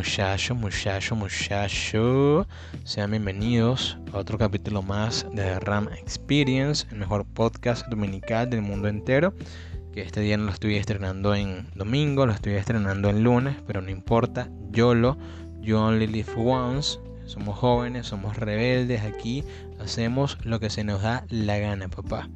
muchachos, muchachos, muchachos? Sean bienvenidos a otro capítulo más de RAM Experience, el mejor podcast dominical del mundo entero. Que este día no lo estoy estrenando en domingo, lo estoy estrenando en lunes, pero no importa, yo lo, you only live once. Somos jóvenes, somos rebeldes aquí, hacemos lo que se nos da la gana, papá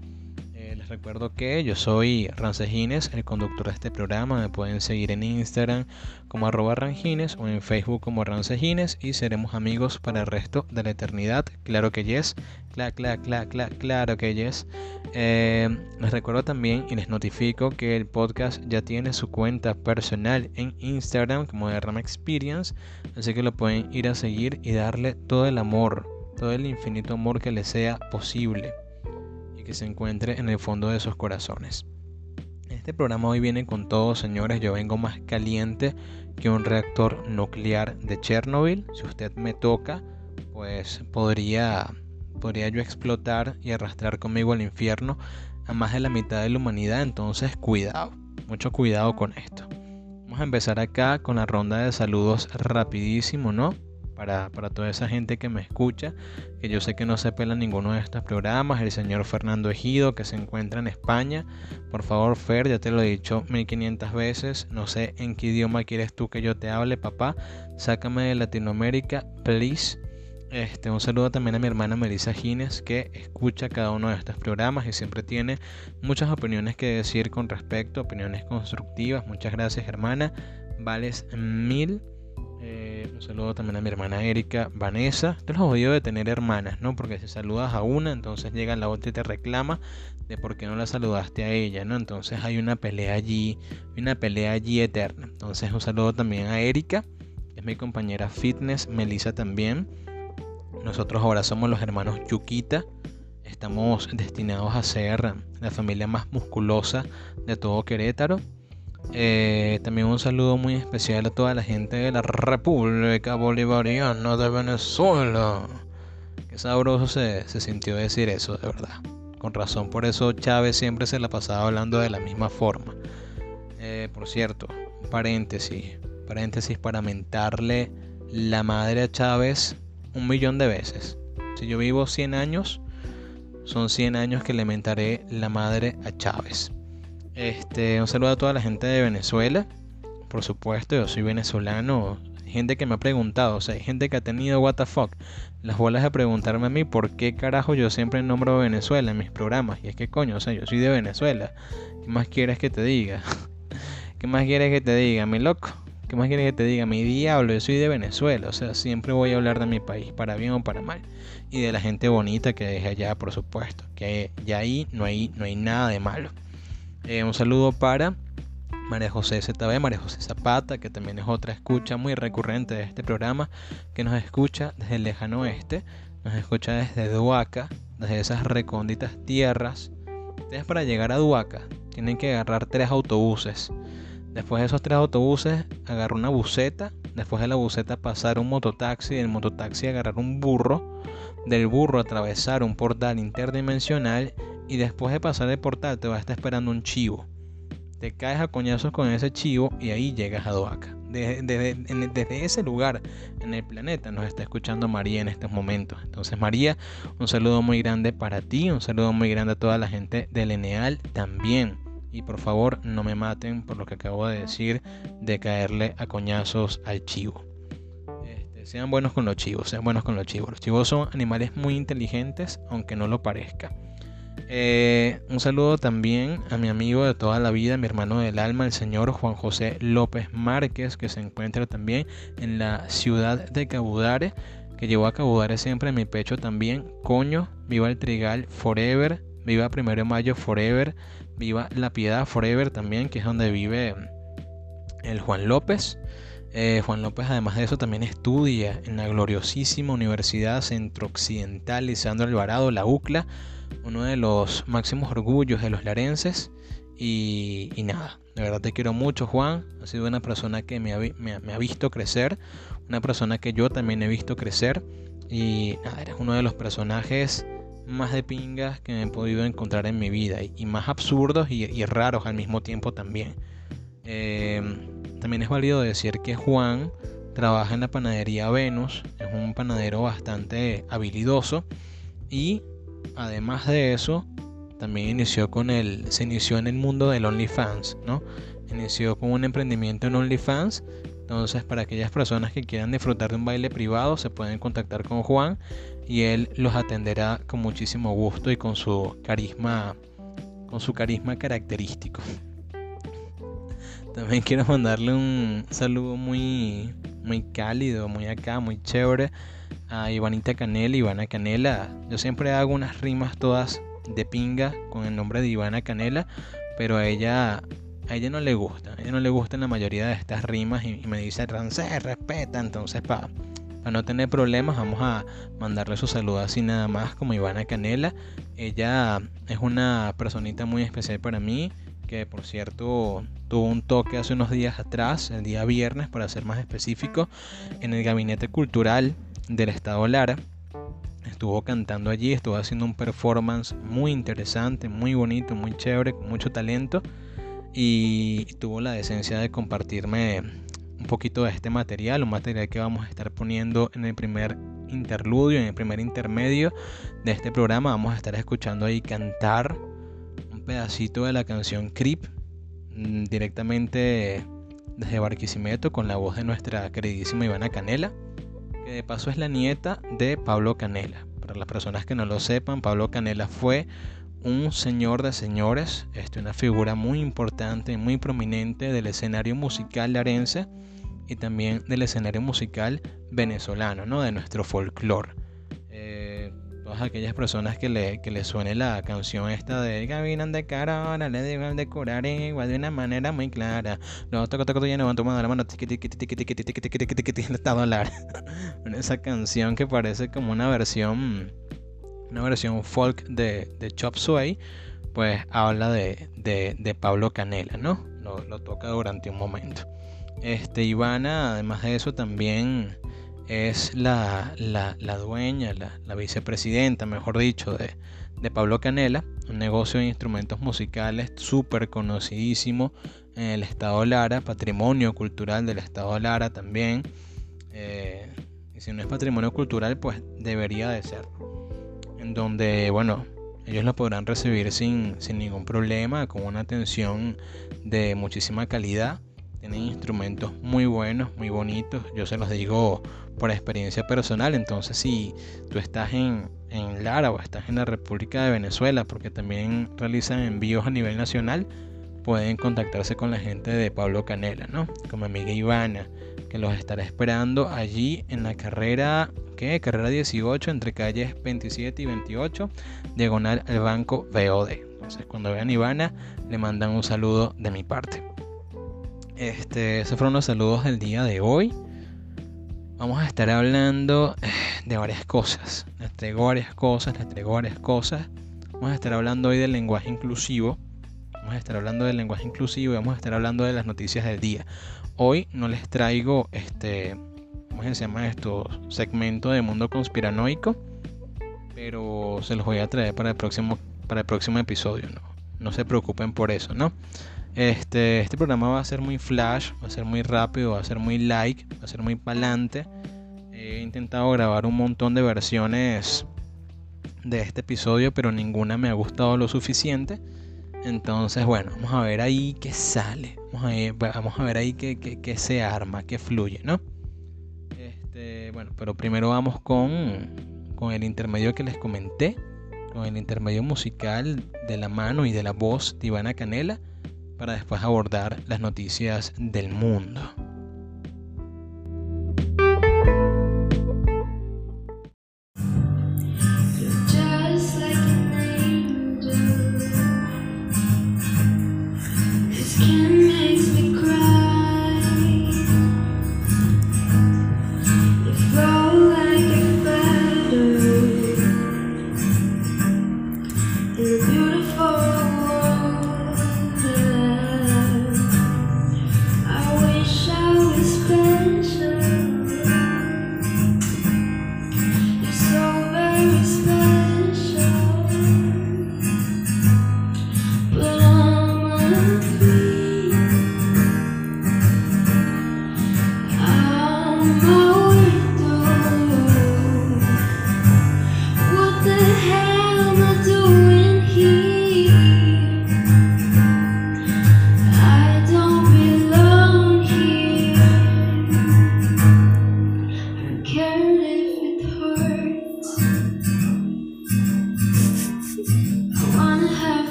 recuerdo que yo soy Rancejines, el conductor de este programa. Me pueden seguir en Instagram como arroba Rangines o en Facebook como Rancejines y seremos amigos para el resto de la eternidad. Claro que yes. Claro, claro, claro, claro, claro que yes. Eh, les recuerdo también y les notifico que el podcast ya tiene su cuenta personal en Instagram como de Ram Experience. Así que lo pueden ir a seguir y darle todo el amor, todo el infinito amor que les sea posible que se encuentre en el fondo de sus corazones. Este programa hoy viene con todo, señores. Yo vengo más caliente que un reactor nuclear de Chernobyl. Si usted me toca, pues podría, podría yo explotar y arrastrar conmigo al infierno a más de la mitad de la humanidad. Entonces, cuidado, mucho cuidado con esto. Vamos a empezar acá con la ronda de saludos rapidísimo, ¿no? Para, toda esa gente que me escucha, que yo sé que no se pela ninguno de estos programas, el señor Fernando Ejido que se encuentra en España, por favor Fer, ya te lo he dicho 1500 veces, no sé en qué idioma quieres tú que yo te hable, papá, sácame de Latinoamérica, please. Este, un saludo también a mi hermana Melissa Gines que escucha cada uno de estos programas y siempre tiene muchas opiniones que decir con respecto, opiniones constructivas. Muchas gracias hermana, vales mil. Eh, un saludo también a mi hermana Erika, Vanessa. Te los odio de tener hermanas, ¿no? Porque si saludas a una, entonces llega la otra y te reclama de por qué no la saludaste a ella, ¿no? Entonces hay una pelea allí, una pelea allí eterna. Entonces un saludo también a Erika, que es mi compañera fitness, Melissa también. Nosotros ahora somos los hermanos Yukita. Estamos destinados a ser la familia más musculosa de todo Querétaro. Eh, también un saludo muy especial a toda la gente de la República Bolivariana de Venezuela. Qué sabroso se, sintió decir eso, de verdad. Con razón, por eso Chávez siempre se la pasaba hablando de la misma forma. Eh, por cierto, paréntesis, paréntesis para mentarle la madre a Chávez un millón de veces. Si yo vivo 100 años, son 100 años que le mentaré la madre a Chávez. Este, un saludo a toda la gente de Venezuela. Por supuesto, yo soy venezolano. Gente que me ha preguntado, o sea, hay gente que ha tenido what the fuck, las bolas de preguntarme a mí por qué carajo yo siempre nombro Venezuela en mis programas. Y es que coño, o sea, yo soy de Venezuela. ¿Qué más quieres que te diga? ¿Qué más quieres que te diga, mi loco? ¿Qué más quieres que te diga? Mi diablo, yo soy de Venezuela. O sea, siempre voy a hablar de mi país, para bien o para mal. Y de la gente bonita que deje allá, por supuesto. Que ya ahí no hay, no hay nada de malo. Eh, un saludo para María José ZB, María José Zapata, que también es otra escucha muy recurrente de este programa, que nos escucha desde el lejano oeste, nos escucha desde Duaca, desde esas recónditas tierras. Ustedes para llegar a Duaca tienen que agarrar tres autobuses. Después de esos tres autobuses, agarrar una buseta. Después de la buseta, pasar un mototaxi. Del mototaxi, agarrar un burro. Del burro, atravesar un portal interdimensional. Y después de pasar el portal, te va a estar esperando un chivo te caes a coñazos con ese chivo y ahí llegas a Doaca. Desde, ese lugar en el planeta nos está escuchando María en estos momentos. Entonces María, un saludo muy grande para ti, un saludo muy grande a toda la gente del Eneal también. Y por favor no me maten por lo que acabo de decir de caerle a coñazos al chivo. Este, sean buenos con los chivos, sean buenos con los chivos. Los chivos son animales muy inteligentes, aunque no lo parezca. Eh, un saludo también a mi amigo de toda la vida, mi hermano del alma, el señor Juan José López Márquez, que se encuentra también en la ciudad de Cabudare, que llevó a Cabudare siempre en mi pecho también. Coño, viva el Trigal Forever, viva Primero de Mayo Forever, viva La Piedad Forever también, que es donde vive el Juan López. Eh, Juan López además de eso también estudia en la gloriosísima Universidad Centro Occidental Lisandro Alvarado, la UCLA, uno de los máximos orgullos de los larenses. Y, nada, de verdad te quiero mucho Juan, has sido una persona que me ha, visto crecer, una persona que yo también he visto crecer. Y nada, eres uno de los personajes más de pingas que me he podido encontrar en mi vida y, más absurdos y, raros al mismo tiempo también. Em, también es válido decir que Juan trabaja en la panadería Venus, es un panadero bastante habilidoso y además de eso, también inició con el, se inició en el mundo del OnlyFans, ¿no? Inició con un emprendimiento en OnlyFans. Entonces, para aquellas personas que quieran disfrutar de un baile privado, se pueden contactar con Juan y él los atenderá con muchísimo gusto y con su carisma, con su carisma característico. También quiero mandarle un saludo muy, muy cálido, muy acá, muy chévere a Ivanita Canela, Ivana Canela. Yo siempre hago unas rimas todas de pinga con el nombre de Ivana Canela, pero a ella a ella no le gusta, a ella no le gustan la mayoría de estas rimas y, me dice, Rancé, respeta, entonces para para no tener problemas vamos a mandarle su saludo así nada más como Ivana Canela. Ella es una personita muy especial para mí, que por cierto tuvo un toque hace unos días atrás, el día viernes para ser más específico, en el gabinete cultural del estado Lara. Estuvo cantando allí, estuvo haciendo un performance muy interesante, muy bonito, muy chévere, con mucho talento. Y tuvo la decencia de compartirme un poquito de este material, un material que vamos a estar poniendo en el primer interludio, en el primer intermedio de este programa. Vamos a estar escuchando ahí cantar un pedacito de la canción Creep mm, directamente desde Barquisimeto con la voz de nuestra queridísima Ivana Canela que de paso es la nieta de Pablo Canela. Para las personas que no lo sepan, Pablo Canela fue un señor de señores, este, una figura muy importante muy prominente del escenario musical larense y también del escenario musical venezolano, ¿no? de nuestro folclore todas aquellas personas que le, que le suene la canción esta de Gavinan de cara, ahora le digo de curar igual de una manera muy clara. Los toco toco ya no van tomando la mano, dólar. Esa canción que parece como una versión, una versión folk de, de Chop Suey, pues habla de, de, de Pablo Canela, ¿no? Lo, lo, toca durante un momento. Este, Ivana, además de eso, también es la, dueña, la, vicepresidenta, mejor dicho, de, Pablo Canela, un negocio de instrumentos musicales súper conocidísimo en el estado Lara, patrimonio cultural del estado Lara también. Eh, y si no es patrimonio cultural, pues debería de ser. En donde, bueno, ellos lo podrán recibir sin, sin ningún problema, con una atención de muchísima calidad. Tienen instrumentos muy buenos, muy bonitos. Yo se los digo por experiencia personal. Entonces, si tú estás en, en Lara o estás en la República de Venezuela, porque también realizan envíos a nivel nacional, pueden contactarse con la gente de Pablo Canela, ¿no? Con mi amiga Ivana, que los estará esperando allí en la carrera, ¿qué? Carrera 18, entre calles 27 y 28, diagonal al banco VOD. Entonces, cuando vean Ivana, le mandan un saludo de mi parte. Este, esos fueron los saludos del día de hoy. Vamos a estar hablando eh, de varias cosas. Les traigo varias cosas, les traigo varias cosas. Vamos a estar hablando hoy del lenguaje inclusivo. Vamos a estar hablando del lenguaje inclusivo y vamos a estar hablando de las noticias del día. Hoy no les traigo este, ¿cómo se llama esto? Segmento de mundo conspiranoico, pero se los voy a traer para el próximo, para el próximo episodio, ¿no? No se preocupen por eso, ¿no? Este, este programa va a ser muy flash, va a ser muy rápido, va a ser muy like, va a ser muy palante. He intentado grabar un montón de versiones de este episodio, pero ninguna me ha gustado lo suficiente. Entonces, bueno, vamos a ver ahí qué sale. Vamos a, ver ahí qué, qué, se arma, qué fluye, ¿no? Este, bueno, pero primero vamos con, con el intermedio que les comenté, con el intermedio musical de la mano y de la voz de Ivana Canela para después abordar las noticias del mundo.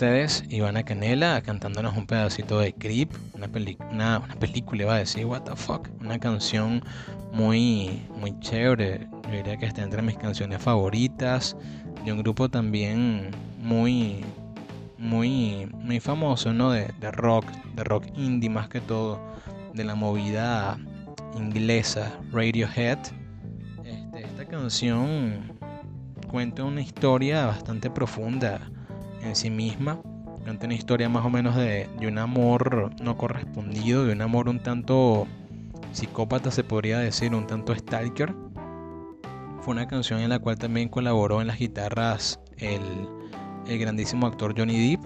Ustedes Ivana Canela cantándonos un pedacito de Creep, una, una, película, iba a decir, what the fuck, una canción muy, muy chévere, yo diría que está entre mis canciones favoritas, de un grupo también muy, muy, muy famoso, ¿no? De, de rock, de rock indie más que todo, de la movida inglesa, Radiohead. Este, esta canción cuenta una historia bastante profunda en sí misma. Cuenta una historia más o menos de, un amor no correspondido, de un amor un tanto psicópata se podría decir, un tanto stalker. Fue una canción en la cual también colaboró en las guitarras el, grandísimo actor Johnny Depp.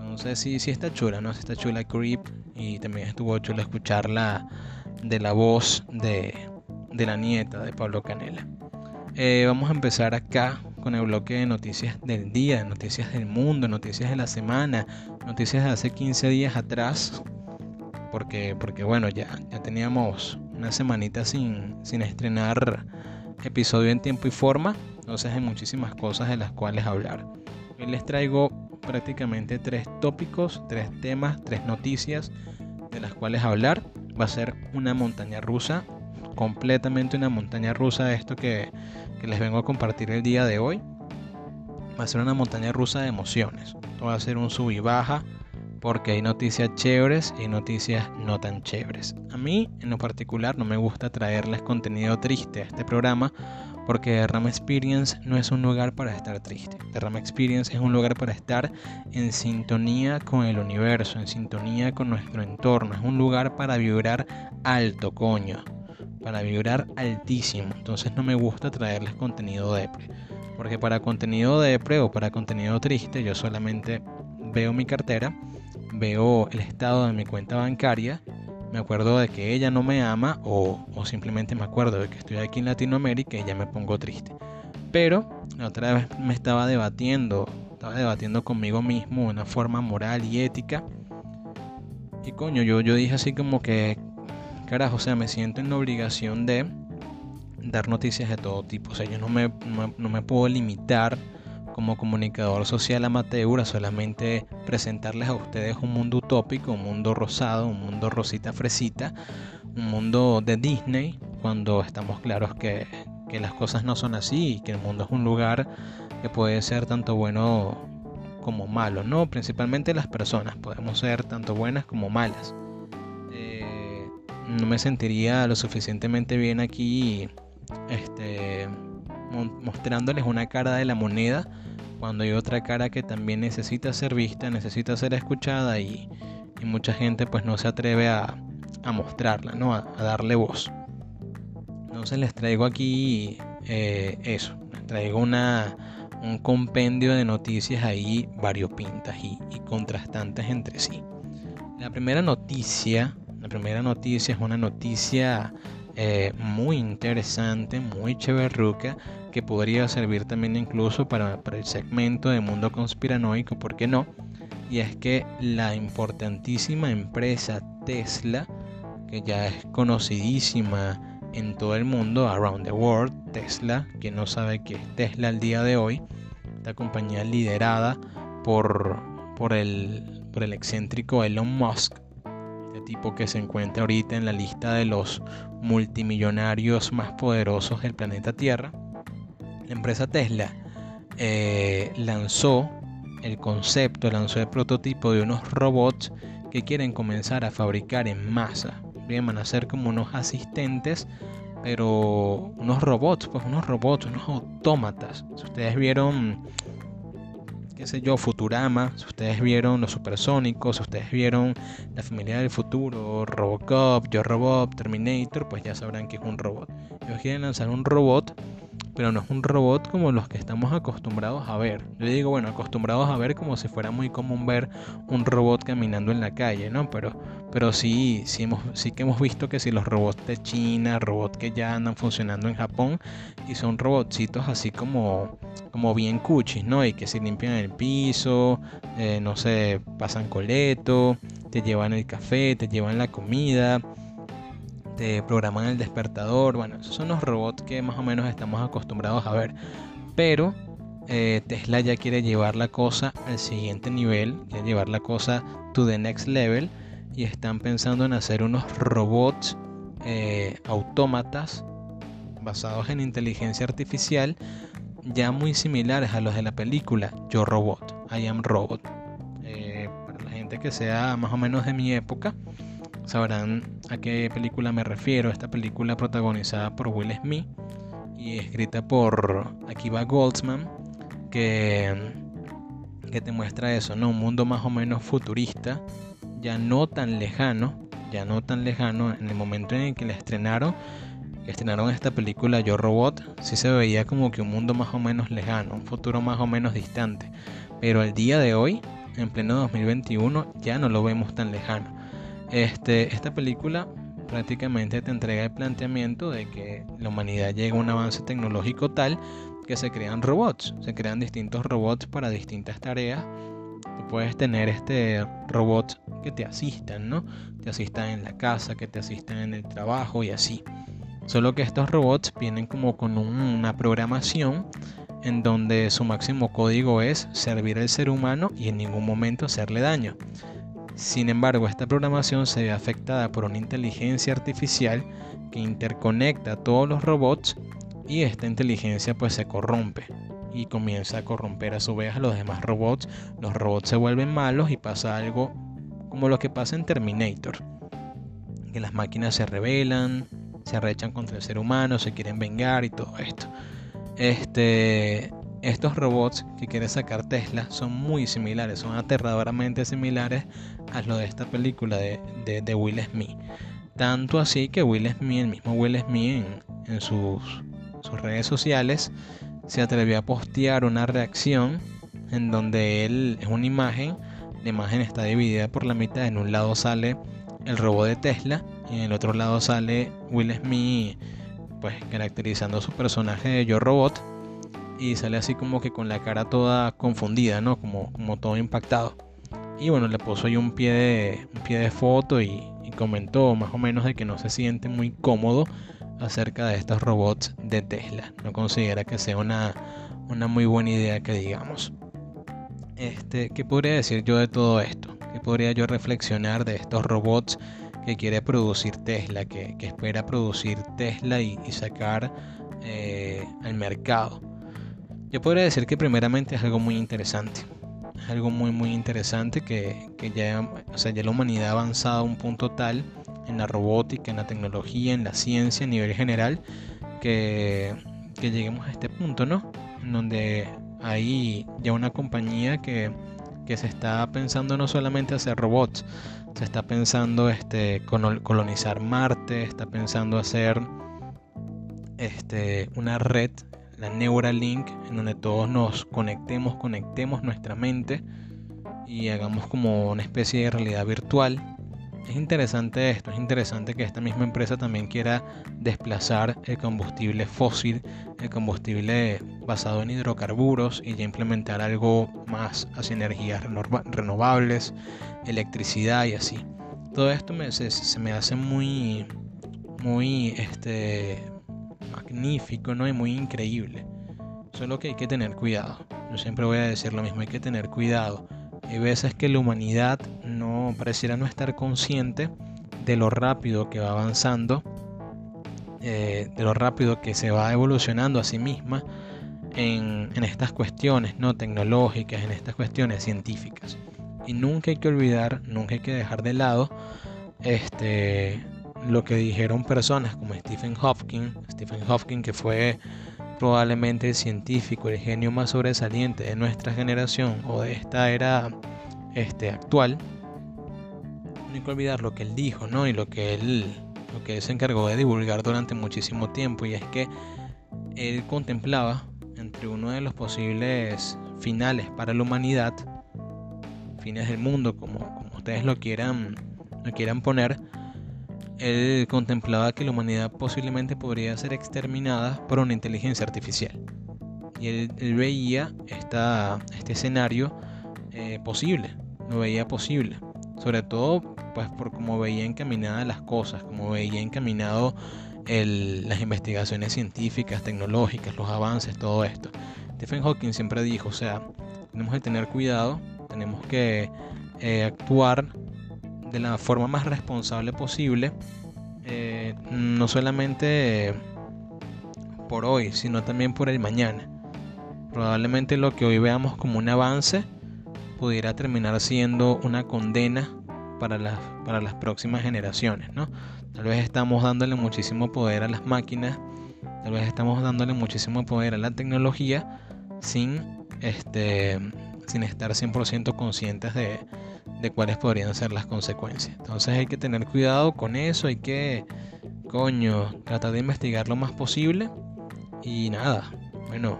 Entonces sí, sí está chula, ¿no? Sí está chula Creep y también estuvo chula escucharla de la voz de, de la nieta de Pablo Canela. Eh, vamos a empezar acá con el bloque de noticias del día, noticias del mundo, noticias de la semana, noticias de hace 15 días atrás. Porque, porque bueno, ya, ya teníamos una semanita sin, sin estrenar episodio en tiempo y forma. Entonces hay muchísimas cosas de las cuales hablar. Hoy les traigo prácticamente tres tópicos, tres temas, tres noticias de las cuales hablar. Va a ser una montaña rusa, completamente una montaña rusa esto que les vengo a compartir el día de hoy va a ser una montaña rusa de emociones. va a ser un sub y baja porque hay noticias chéveres y noticias no tan chéveres. A mí en lo particular no me gusta traerles contenido triste a este programa porque Ram Experience no es un lugar para estar triste. Ram Experience es un lugar para estar en sintonía con el universo, en sintonía con nuestro entorno. Es un lugar para vibrar alto, coño para vibrar altísimo. Entonces no me gusta traerles contenido depre. Porque para contenido depre o para contenido triste yo solamente veo mi cartera, veo el estado de mi cuenta bancaria, me acuerdo de que ella no me ama o, o simplemente me acuerdo de que estoy aquí en Latinoamérica y ya me pongo triste. Pero la otra vez me estaba debatiendo, estaba debatiendo conmigo mismo de una forma moral y ética. Y coño, yo, yo dije así como que carajo, o sea, me siento en la obligación de dar noticias de todo tipo. O sea, yo no me, no, me puedo limitar como comunicador social amateur a solamente presentarles a ustedes un mundo utópico, un mundo rosado, un mundo rosita fresita, un mundo de Disney cuando estamos claros que, que las cosas no son así y que el mundo es un lugar que puede ser tanto bueno como malo, ¿no? Principalmente las personas, podemos ser tanto buenas como malas. No me sentiría lo suficientemente bien aquí este, mostrándoles una cara de la moneda cuando hay otra cara que también necesita ser vista, necesita ser escuchada y, mucha gente pues no se atreve a, mostrarla, ¿no? A, darle voz. Entonces les traigo aquí eh, eso, traigo una, un compendio de noticias ahí variopintas y, y contrastantes entre sí. La primera noticia, la primera noticia es una noticia eh, muy interesante, muy chéverruca, que podría servir también incluso para, el segmento de mundo conspiranoico, ¿por qué no? Y es que la importantísima empresa Tesla, que ya es conocidísima en todo el mundo, around the world, Tesla, que no sabe qué es Tesla al día de hoy, esta compañía liderada por, el, por el excéntrico Elon Musk, tipo que se encuentra ahorita en la lista de los multimillonarios más poderosos del planeta Tierra, la empresa Tesla eh, lanzó el concepto, lanzó el prototipo de unos robots que quieren comenzar a fabricar en masa. Bien, van a ser como unos asistentes, pero unos robots, pues unos robots, unos autómatas. Si ustedes vieron qué yo, Futurama, si ustedes vieron Los Supersónicos, si ustedes vieron La Familia del Futuro, Robocop, Yo Robot, Terminator, pues ya sabrán que es un robot. Ellos quieren lanzar un robot pero no es un robot como los que estamos acostumbrados a ver. Yo digo, bueno, acostumbrados a ver como si fuera muy común ver un robot caminando en la calle, ¿no? Pero, pero sí, sí, hemos, sí que hemos visto que si los robots de China, robots que ya andan funcionando en Japón, y son robotcitos así como, como bien cuchis, ¿no? Y que se limpian el piso, eh, no sé, pasan coleto, te llevan el café, te llevan la comida te programan el despertador. Bueno, esos son los robots que más o menos estamos acostumbrados a ver. Pero eh, Tesla ya quiere llevar la cosa al siguiente nivel, quiere llevar la cosa to the next level. Y están pensando en hacer unos robots eh, autómatas basados en inteligencia artificial ya muy similares a los de la película Yo Robot, I Am Robot. Eh, para la gente que sea más o menos de mi época, sabrán a qué película me refiero. Esta película protagonizada por Will Smith y escrita por Akiva Goldsman, que, que te muestra eso, ¿no? Un mundo más o menos futurista, ya no tan lejano, ya no tan lejano. En el momento en el que la estrenaron, estrenaron esta película Yo Robot, sí se veía como que un mundo más o menos lejano, un futuro más o menos distante. Pero al día de hoy, en pleno 2021, ya no lo vemos tan lejano. Este, esta película prácticamente te entrega el planteamiento de que la humanidad llega a un avance tecnológico tal que se crean robots, se crean distintos robots para distintas tareas. Tú puedes tener este robots que te asistan, ¿no? Te asistan en la casa, que te asistan en el trabajo y así. Solo que estos robots vienen como con una programación en donde su máximo código es servir al ser humano y en ningún momento hacerle daño. Sin embargo, esta programación se ve afectada por una inteligencia artificial que interconecta a todos los robots y esta inteligencia pues se corrompe y comienza a corromper a su vez a los demás robots. Los robots se vuelven malos y pasa algo como lo que pasa en Terminator. Que las máquinas se rebelan, se arrechan contra el ser humano, se quieren vengar y todo esto. Este, estos robots que quiere sacar Tesla son muy similares, son aterradoramente similares a lo de esta película de, Will Smith. Tanto así que Will Smith, el mismo Will Smith en, sus, sus redes sociales, se atrevió a postear una reacción en donde él es una imagen, la imagen está dividida por la mitad, en un lado sale el robot de Tesla y en el otro lado sale Will Smith pues caracterizando su personaje de Yo Robot y sale así como que con la cara toda confundida, ¿no? Como, como todo impactado. Y bueno, le puso ahí un pie de, un pie de foto y, comentó más o menos de que no se siente muy cómodo acerca de estos robots de Tesla. No considera que sea una, una muy buena idea que digamos. Este, ¿Qué podría decir yo de todo esto? ¿Qué podría yo reflexionar de estos robots que quiere producir Tesla, que, espera producir Tesla y, sacar eh, al mercado. Yo podría decir que primeramente es algo muy interesante. Es algo muy muy interesante que, ya, sea, ya la humanidad ha avanzado a un punto tal en la robótica, en la tecnología, en la ciencia a nivel general, que, que lleguemos a este punto, ¿no? En donde hay ya una compañía que, que se está pensando no solamente hacer robots, se está pensando este, colonizar Marte, está pensando hacer este, una red, la Neuralink, en donde todos nos conectemos, conectemos nuestra mente y hagamos como una especie de realidad virtual es interesante esto, es interesante que esta misma empresa también quiera desplazar el combustible fósil, el combustible basado en hidrocarburos y ya implementar algo más hacia energías renovables, electricidad y así. Todo esto me, se, me hace muy, muy este, magnífico ¿no? y muy increíble. Solo que hay que tener cuidado. Yo siempre voy a decir lo mismo, hay que tener cuidado hay veces que la humanidad no pareciera no estar consciente de lo rápido que va avanzando, eh, de lo rápido que se va evolucionando a sí misma en, estas cuestiones no tecnológicas, en estas cuestiones científicas. Y nunca hay que olvidar, nunca hay que dejar de lado este, lo que dijeron personas como Stephen Hawking, Stephen Hawking que fue probablemente el científico, el genio más sobresaliente de nuestra generación o de esta era este, actual, no hay que olvidar lo que él dijo, ¿no? Y lo que él, lo que se encargó de divulgar durante muchísimo tiempo, y es que él contemplaba entre uno de los posibles finales para la humanidad, fines del mundo, como, como ustedes lo quieran, lo quieran poner, él contemplaba que la humanidad posiblemente podría ser exterminada por una inteligencia artificial. Y él, veía esta, este escenario eh, posible, lo veía posible. Sobre todo pues por cómo veía encaminadas las cosas, como veía encaminado las investigaciones científicas, tecnológicas, los avances, todo esto. Stephen Hawking siempre dijo, o sea, tenemos que tener cuidado, tenemos que eh, actuar de la forma más responsable posible, eh, no solamente por hoy, sino también por el mañana. Probablemente lo que hoy veamos como un avance pudiera terminar siendo una condena para las, para las próximas generaciones, ¿no? Tal vez estamos dándole muchísimo poder a las máquinas, tal vez estamos dándole muchísimo poder a la tecnología sin, este, sin estar 100% conscientes de, de cuáles podrían ser las consecuencias. Entonces hay que tener cuidado con eso, hay que, coño, tratar de investigar lo más posible. Y nada, bueno,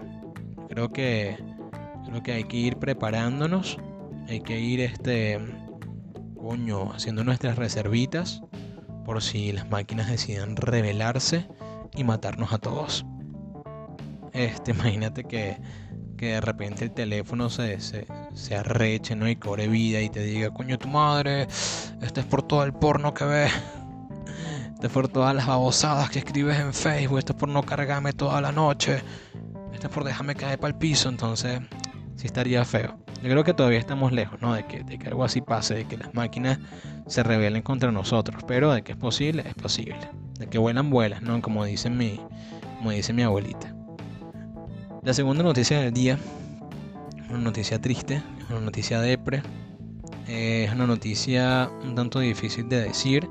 creo que, que hay que ir preparándonos, hay que ir, este, coño, haciendo nuestras reservitas por si las máquinas deciden rebelarse y matarnos a todos. Este, imagínate que que de repente el teléfono se, se, se, arreche ¿no? y cobre vida y te diga, coño tu madre, esto es por todo el porno que ves, esto es por todas las babosadas que escribes en Facebook, esto es por no cargarme toda la noche, esto es por dejarme caer para el piso, entonces sí estaría feo. Yo creo que todavía estamos lejos, ¿no? De que, de que algo así pase, de que las máquinas se rebelen contra nosotros, pero de que es posible, es posible. De que vuelan, vuelan, ¿no? Como dice mi, como dice mi abuelita. La segunda noticia del día, una noticia triste, una noticia depre, es una noticia un tanto difícil de decir,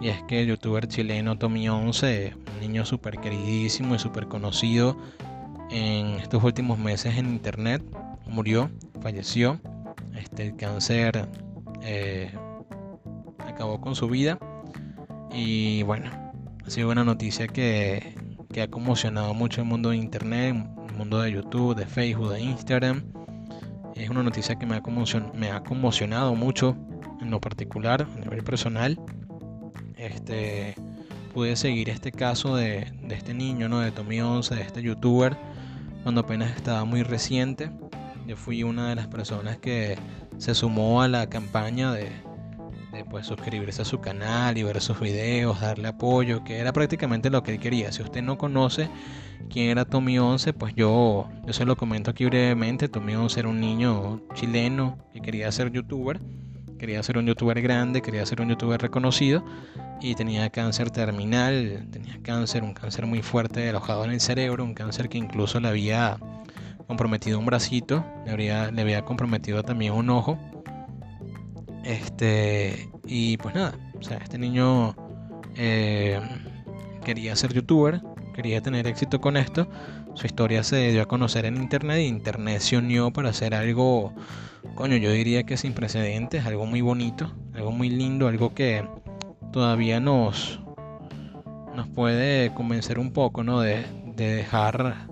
y es que el youtuber chileno Tommy 11, un niño súper queridísimo y súper conocido en estos últimos meses en internet, murió, falleció. Este, el cáncer eh, acabó con su vida. Y bueno, ha sido una noticia que, que ha conmocionado mucho el mundo de internet, mundo de YouTube, de Facebook, de Instagram. Es una noticia que me ha, me ha conmocionado mucho en lo particular, a nivel personal. Este, pude seguir este caso de, de este niño, ¿no? de Tommy 11, de este youtuber, cuando apenas estaba muy reciente. Yo fui una de las personas que se sumó a la campaña de, pues suscribirse a su canal y ver sus videos, darle apoyo, que era prácticamente lo que él quería. Si usted no conoce quién era Tommy 11, pues yo, yo se lo comento aquí brevemente. Tommy 11 era un niño chileno que quería ser youtuber quería ser un youtuber grande, quería ser un youtuber reconocido y tenía cáncer terminal, tenía cáncer, un cáncer muy fuerte alojado en el cerebro, un cáncer que incluso le había comprometido un bracito, le había, le había comprometido también un ojo. Este, y pues nada, o sea, este niño eh, quería ser youtuber, quería tener éxito con esto. Su historia se dio a conocer en internet y internet se unió para hacer algo, coño, yo diría que sin precedentes, algo muy bonito, algo muy lindo, algo que todavía nos, nos puede convencer un poco, ¿no? De, dejar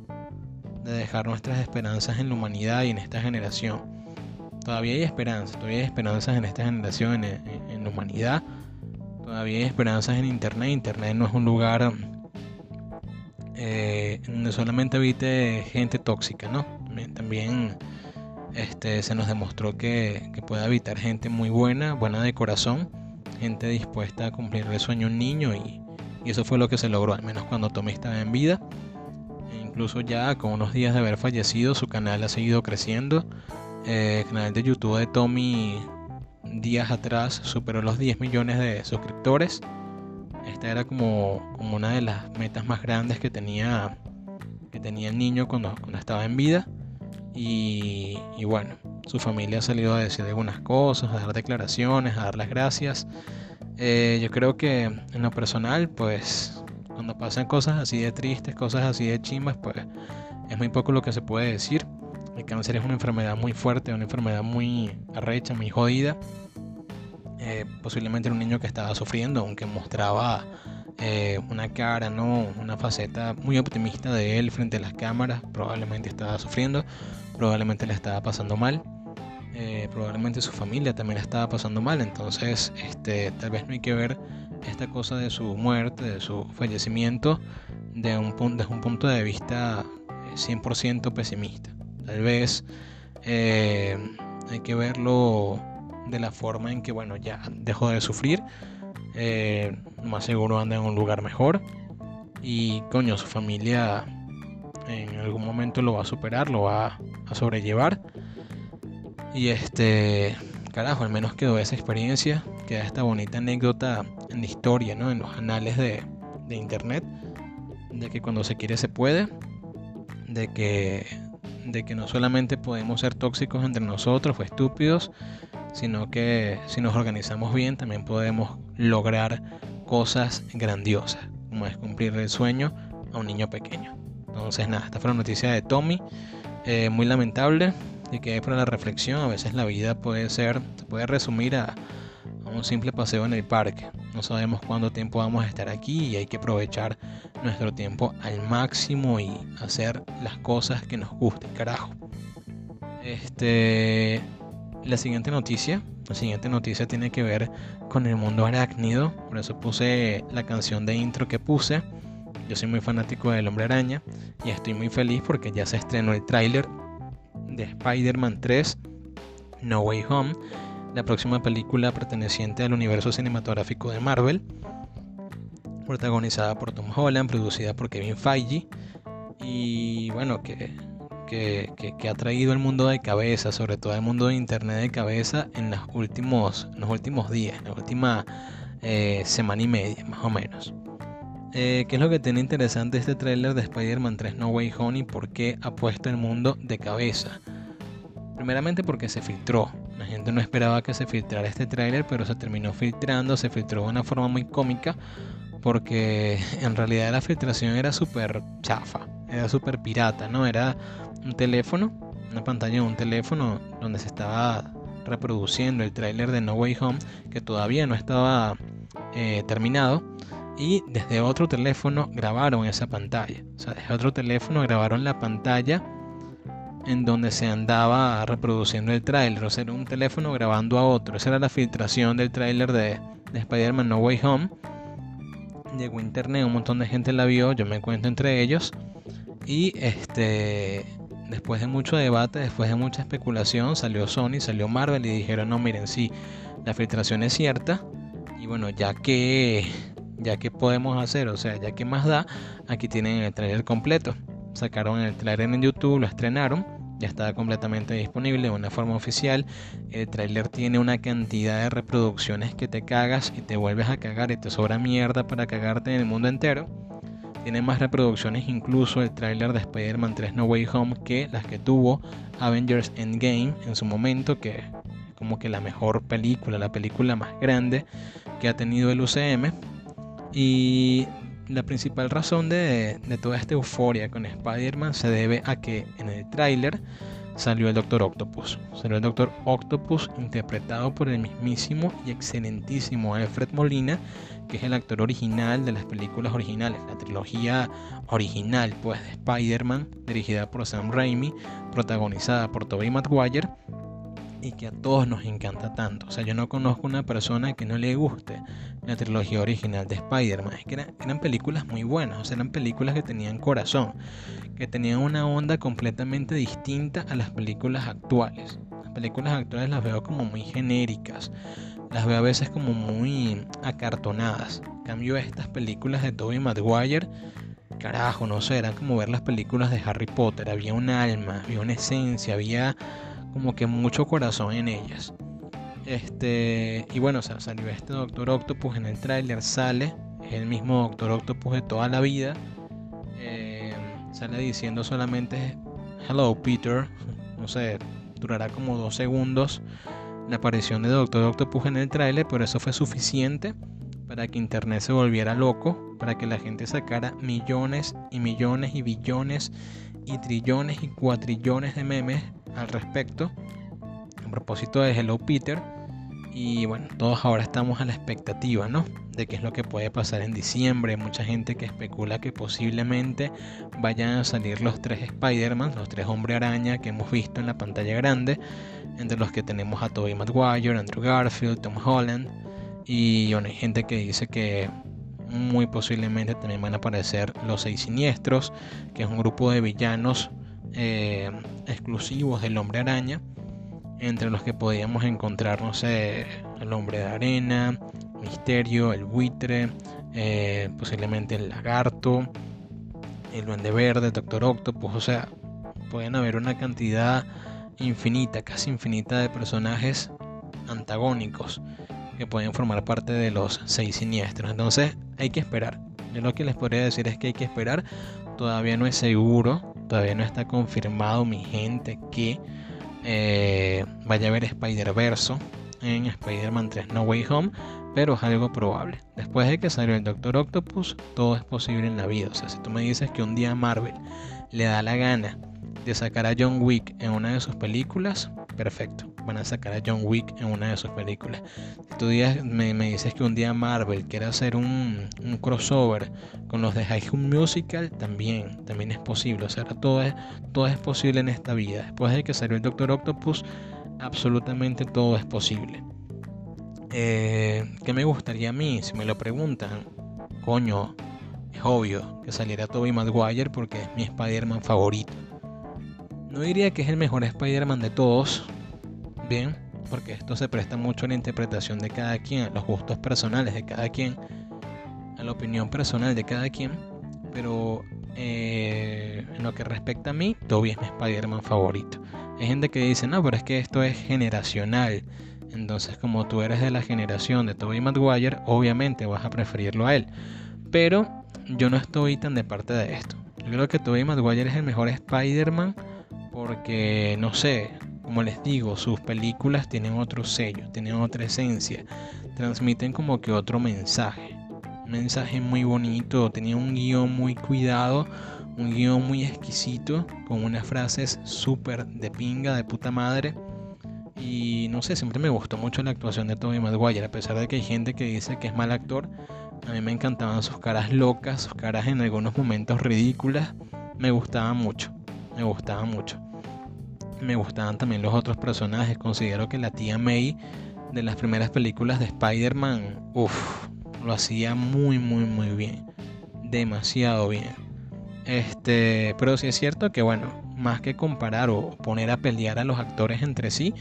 de dejar nuestras esperanzas en la humanidad y en esta generación. Todavía hay esperanzas, todavía hay esperanzas en esta generación, en, la humanidad. Todavía hay esperanzas en Internet. Internet no es un lugar eh, donde solamente habite gente tóxica, ¿no? También este, se nos demostró que, que puede habitar gente muy buena, buena de corazón gente dispuesta a cumplir el sueño un niño y, eso fue lo que se logró, al menos cuando Tommy estaba en vida. Incluso ya con unos días de haber fallecido, su canal ha seguido creciendo. Eh, el canal de YouTube de Tommy días atrás superó los 10 millones de suscriptores. Esta era como, como una de las metas más grandes que tenía, que tenía el niño cuando, cuando estaba en vida. Y, y, bueno, su familia ha salido a decir algunas cosas, a dar declaraciones, a dar las gracias. Eh, yo creo que en lo personal, pues cuando pasan cosas así de tristes, cosas así de chimbas, pues es muy poco lo que se puede decir. El cáncer es una enfermedad muy fuerte, una enfermedad muy arrecha, muy jodida. Eh, posiblemente era un niño que estaba sufriendo, aunque mostraba eh, una cara, ¿no? una faceta muy optimista de él frente a las cámaras. Probablemente estaba sufriendo, probablemente le estaba pasando mal. Eh, probablemente su familia también estaba pasando mal, entonces este, tal vez no hay que ver esta cosa de su muerte, de su fallecimiento, de un, desde un punto de vista 100% eh, pesimista. Tal vez eh, hay que verlo de la forma en que, bueno, ya dejó de sufrir, más seguro anda en un lugar mejor y, coño, su familia en algún momento lo va a superar, lo va a sobrellevar y este, carajo, al menos quedó esa experiencia, queda esta bonita anécdota en la historia, ¿no? En los anales de, internet, de que cuando se quiere se puede, de que, de que no solamente podemos ser tóxicos entre nosotros o estúpidos, sino que si nos organizamos bien también podemos lograr cosas grandiosas, como es cumplir el sueño a un niño pequeño. Entonces nada, esta fue la noticia de Tommy, eh, muy lamentable, y que para la reflexión. A veces la vida puede ser, se puede resumir a, un simple paseo en el parque. No sabemos cuánto tiempo vamos a estar aquí y hay que aprovechar nuestro tiempo al máximo y hacer las cosas que nos gusten, carajo. Este, la siguiente noticia, la siguiente noticia tiene que ver con el mundo arácnido, por eso puse la canción de intro que puse. Yo soy muy fanático del Hombre Araña y estoy muy feliz porque ya se estrenó el tráiler de Spider-Man 3 No Way Home, la próxima película perteneciente al universo cinematográfico de Marvel, protagonizada por Tom Holland, producida por Kevin Feige, y bueno, que, que, ha traído el mundo de cabeza, sobre todo el mundo de Internet de cabeza en los últimos, los últimos días, en la última eh, semana y media, más o menos. Eh, ¿Qué es lo que tiene interesante este tráiler de Spider-Man 3 No Way Home y por qué ha puesto el mundo de cabeza? Primeramente porque se filtró. La gente no esperaba que se filtrara este tráiler, pero se terminó filtrando, se filtró de una forma muy cómica porque en realidad la filtración era súper chafa, era súper pirata, ¿no? Era un teléfono, una pantalla de un teléfono donde se estaba reproduciendo el tráiler de No Way Home que todavía no estaba eh, terminado y desde otro teléfono grabaron esa pantalla. O sea, desde otro teléfono grabaron la pantalla en donde se andaba reproduciendo el tráiler. O sea, era un teléfono grabando a otro. Esa era la filtración del tráiler de, de Spider-Man No Way Home. Llegó internet, un montón de gente la vio, yo me encuentro entre ellos. Y este, después de mucho debate, después de mucha especulación, salió Sony, salió Marvel y dijeron, no, miren, sí, la filtración es cierta. Y bueno, ya que ya que podemos hacer, o sea, ya que más da, aquí tienen el trailer completo. Sacaron el trailer en YouTube, lo estrenaron, ya está completamente disponible de una forma oficial. El tráiler tiene una cantidad de reproducciones que te cagas y te vuelves a cagar y te sobra mierda para cagarte en el mundo entero. Tiene más reproducciones incluso el tráiler de Spider-Man 3 No Way Home que las que tuvo Avengers Endgame en su momento, que es como que la mejor película, la película más grande que ha tenido el UCM. Y la principal razón de, toda esta euforia con Spider-Man se debe a que en el tráiler salió el Doctor Octopus. Salió el Doctor Octopus interpretado por el mismísimo y excelentísimo Alfred Molina, que es el actor original de las películas originales, la trilogía original pues de Spider-Man, dirigida por Sam Raimi, protagonizada por Tobey Maguire y que a todos nos encanta tanto. O sea, yo no conozco una persona que no le guste la trilogía original de Spider-Man. Es que eran, películas muy buenas, o sea, eran películas que tenían corazón, que tenían una onda completamente distinta a las películas actuales. Las películas actuales las veo como muy genéricas, las veo a veces como muy acartonadas. En cambio, estas películas de Tobey Maguire carajo, no sé, eran como ver las películas de Harry Potter, había un alma, había una esencia, había como que mucho corazón en ellas. Este, y bueno, salió este Doctor Octopus en el tráiler, sale, es el mismo Doctor Octopus de toda la vida. Eh, sale diciendo solamente Hello Peter, no sé, durará como dos segundos la aparición de Doctor Octopus en el tráiler, pero eso fue suficiente para que internet se volviera loco, para que la gente sacara millones y millones y billones y trillones y cuatrillones de memes al respecto a propósito de Hello Peter y bueno, todos ahora estamos a la expectativa, ¿no? De qué es lo que puede pasar en diciembre. Mucha gente que especula que posiblemente vayan a salir los tres Spider-Man, los tres Hombre Araña que hemos visto en la pantalla grande, entre los que tenemos a Tobey Maguire, Andrew Garfield, Tom Holland. Y bueno, hay gente que dice que muy posiblemente también van a aparecer los seis siniestros, que es un grupo de villanos eh, exclusivos del hombre araña, entre los que podíamos encontrar, no sé, el hombre de arena, Misterio, el buitre, eh, posiblemente el lagarto, el duende verde, Doctor Octopus, o sea, pueden haber una cantidad infinita, casi infinita de personajes antagónicos que pueden formar parte de los seis siniestros. Entonces hay que esperar. Yo lo que les podría decir es que hay que esperar. Todavía no es seguro Todavía no está confirmado mi gente que eh, vaya a haber Spider-Verse en Spider-Man 3 No Way Home, pero es algo probable. Después de que salió el Doctor Octopus, todo es posible en la vida. O sea, si tú me dices que un día Marvel le da la gana de sacar a John Wick en una de sus películas, perfecto. Van a sacar a John Wick en una de sus películas. Si tú me, dices que un día Marvel quiere hacer un, crossover con los de High School Musical, también, también es posible. O sea, todo es, todo es posible en esta vida. Después de que salió el Doctor Octopus, absolutamente todo es posible. Eh, ¿Qué me gustaría a mí? Si me lo preguntan, coño, es obvio que saliera Tobey Maguire porque es mi Spider-Man favorito. No diría que es el mejor Spider-Man de todos, bien, porque esto se presta mucho a la interpretación de cada quien, a los gustos personales de cada quien, a la opinión personal de cada quien, pero eh, en lo que respecta a mí, Toby es mi Spider-Man favorito. Hay gente que dice, no, pero es que esto es generacional. Entonces, como tú eres de la generación de Tobey Maguire, obviamente vas a preferirlo a él. Pero yo no estoy tan de parte de esto. Yo creo que Tobey Maguire es el mejor Spider-Man porque, no sé, como les digo, sus películas tienen otro sello, tienen otra esencia, transmiten como que otro mensaje. Un mensaje muy bonito, tenía un guion muy cuidado, un guion muy exquisito, con unas frases súper de pinga, de puta madre. Y no sé, siempre me gustó mucho la actuación de Tobey Maguire, a pesar de que hay gente que dice que es mal actor. A mí me encantaban sus caras locas, sus caras en algunos momentos ridículas. Me gustaban mucho me gustaba mucho. Me gustaban también los otros personajes. Considero que la tía May de las primeras películas de Spider-Man, lo hacía muy, muy, muy bien. Demasiado bien. Este, pero sí es cierto que, bueno, más que comparar o poner a pelear a los actores entre sí,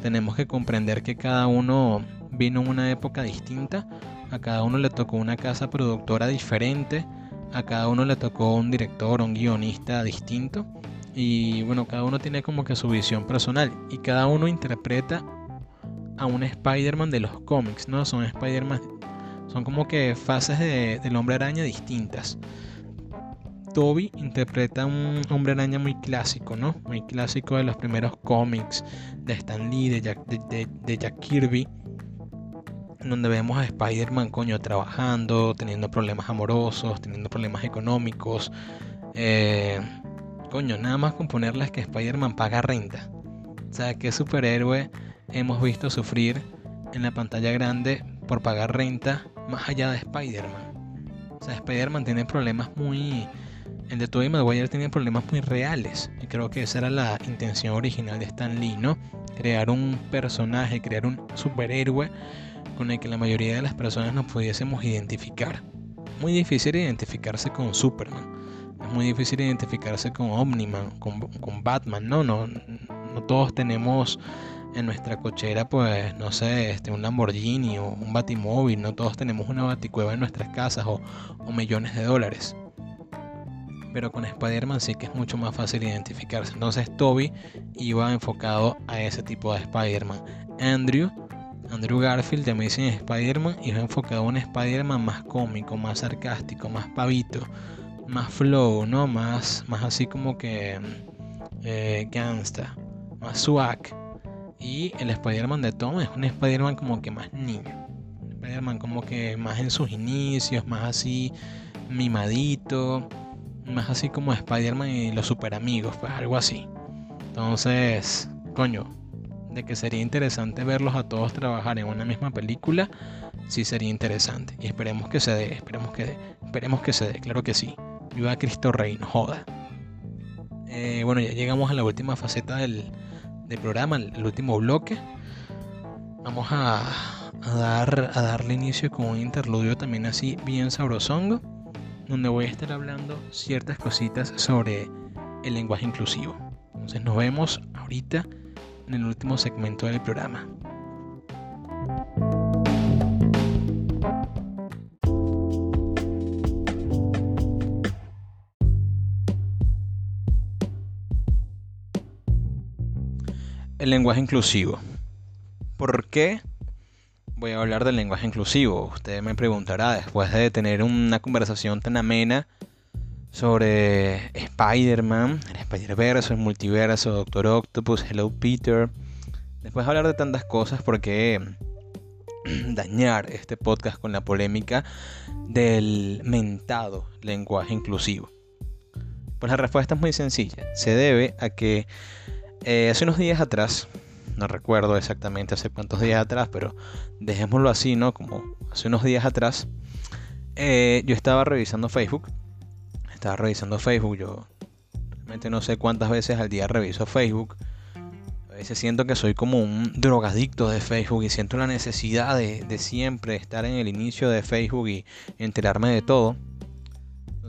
tenemos que comprender que cada uno vino en una época distinta. A cada uno le tocó una casa productora diferente. A cada uno le tocó un director, un guionista distinto Y bueno, cada uno tiene como que su visión personal y cada uno interpreta a un Spider-Man de los cómics, ¿no? Son Spider-Man, son como que fases de, del hombre araña distintas. Toby interpreta a un hombre araña muy clásico, ¿no? Muy clásico de los primeros cómics de Stan Lee, de Jack, de, Jack Kirby, donde vemos a Spider-Man, coño, trabajando, teniendo problemas amorosos, teniendo problemas económicos. Eh, coño, nada más con ponerles que Spider-Man paga renta. O sea, ¿qué superhéroe hemos visto sufrir en la pantalla grande por pagar renta más allá de Spider-Man? O sea, Spider-Man tiene problemas muy... El de Tobey Maguire tiene problemas muy reales. Y creo que esa era la intención original de Stan Lee, ¿no? Crear un personaje, crear un superhéroe con el que la mayoría de las personas nos pudiésemos identificar. Muy difícil identificarse con Superman es muy difícil identificarse con Omniman, con, con Batman, ¿no? ¿no? No todos tenemos en nuestra cochera, pues, no sé, este, un Lamborghini o un Batimóvil, no todos tenemos una baticueva en nuestras casas o, millones de dólares. Pero con Spider-Man sí que es mucho más fácil identificarse. Entonces Toby iba enfocado a ese tipo de Spider-Man. Andrew, Andrew Garfield de Amazing Spider-Man iba enfocado a un Spider-Man más cómico, más sarcástico, más pavito, más flow, ¿no? Más, más así como que eh, gangsta, más swag. Y el Spider-Man de Tom es un Spider-Man como que más niño. Spider-Man como que más en sus inicios, más así mimadito, más así como Spider-Man y los super amigos, pues algo así. Entonces, coño, de que sería interesante verlos a todos trabajar en una misma película, sí sería interesante. Y esperemos que se dé, esperemos que, esperemos que se dé, claro que sí. Viva Cristo Rey, no joda. Eh, bueno, ya llegamos a la última faceta del, programa, el, último bloque. Vamos a, a darle inicio con un interludio también así bien sabrosongo, donde voy a estar hablando ciertas cositas sobre el lenguaje inclusivo. Entonces nos vemos ahorita en el último segmento del programa. El lenguaje inclusivo. ¿Por qué voy a hablar del lenguaje inclusivo? Usted me preguntará después de tener una conversación tan amena sobre Spider-Man, el Spider-Verse, el multiverso, Doctor Octopus, Hello Peter. Después de hablar de tantas cosas, ¿por qué dañar este podcast con la polémica del mentado lenguaje inclusivo? Pues la respuesta es muy sencilla. Se debe a que eh, hace unos días atrás, no recuerdo exactamente hace cuántos días atrás, pero dejémoslo así, ¿no? Como hace unos días atrás, eh, yo estaba revisando Facebook. Estaba revisando Facebook, yo realmente no sé cuántas veces al día reviso Facebook. A veces siento que soy como un drogadicto de Facebook y siento la necesidad de, de siempre estar en el inicio de Facebook y enterarme de todo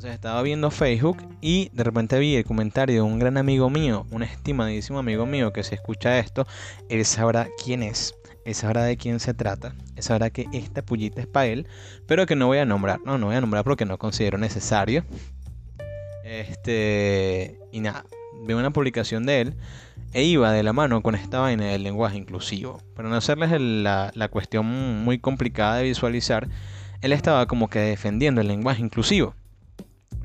estaba viendo Facebook y de repente vi el comentario de un gran amigo mío, un estimadísimo amigo mío que si escucha esto, él sabrá quién es, él sabrá de quién se trata, él sabrá que esta pullita es para él, pero que no voy a nombrar, no, no voy a nombrar porque no considero necesario. Este, y nada, vi una publicación de él e iba de la mano con esta vaina del lenguaje inclusivo. Para no hacerles la, la cuestión muy complicada de visualizar, él estaba como que defendiendo el lenguaje inclusivo.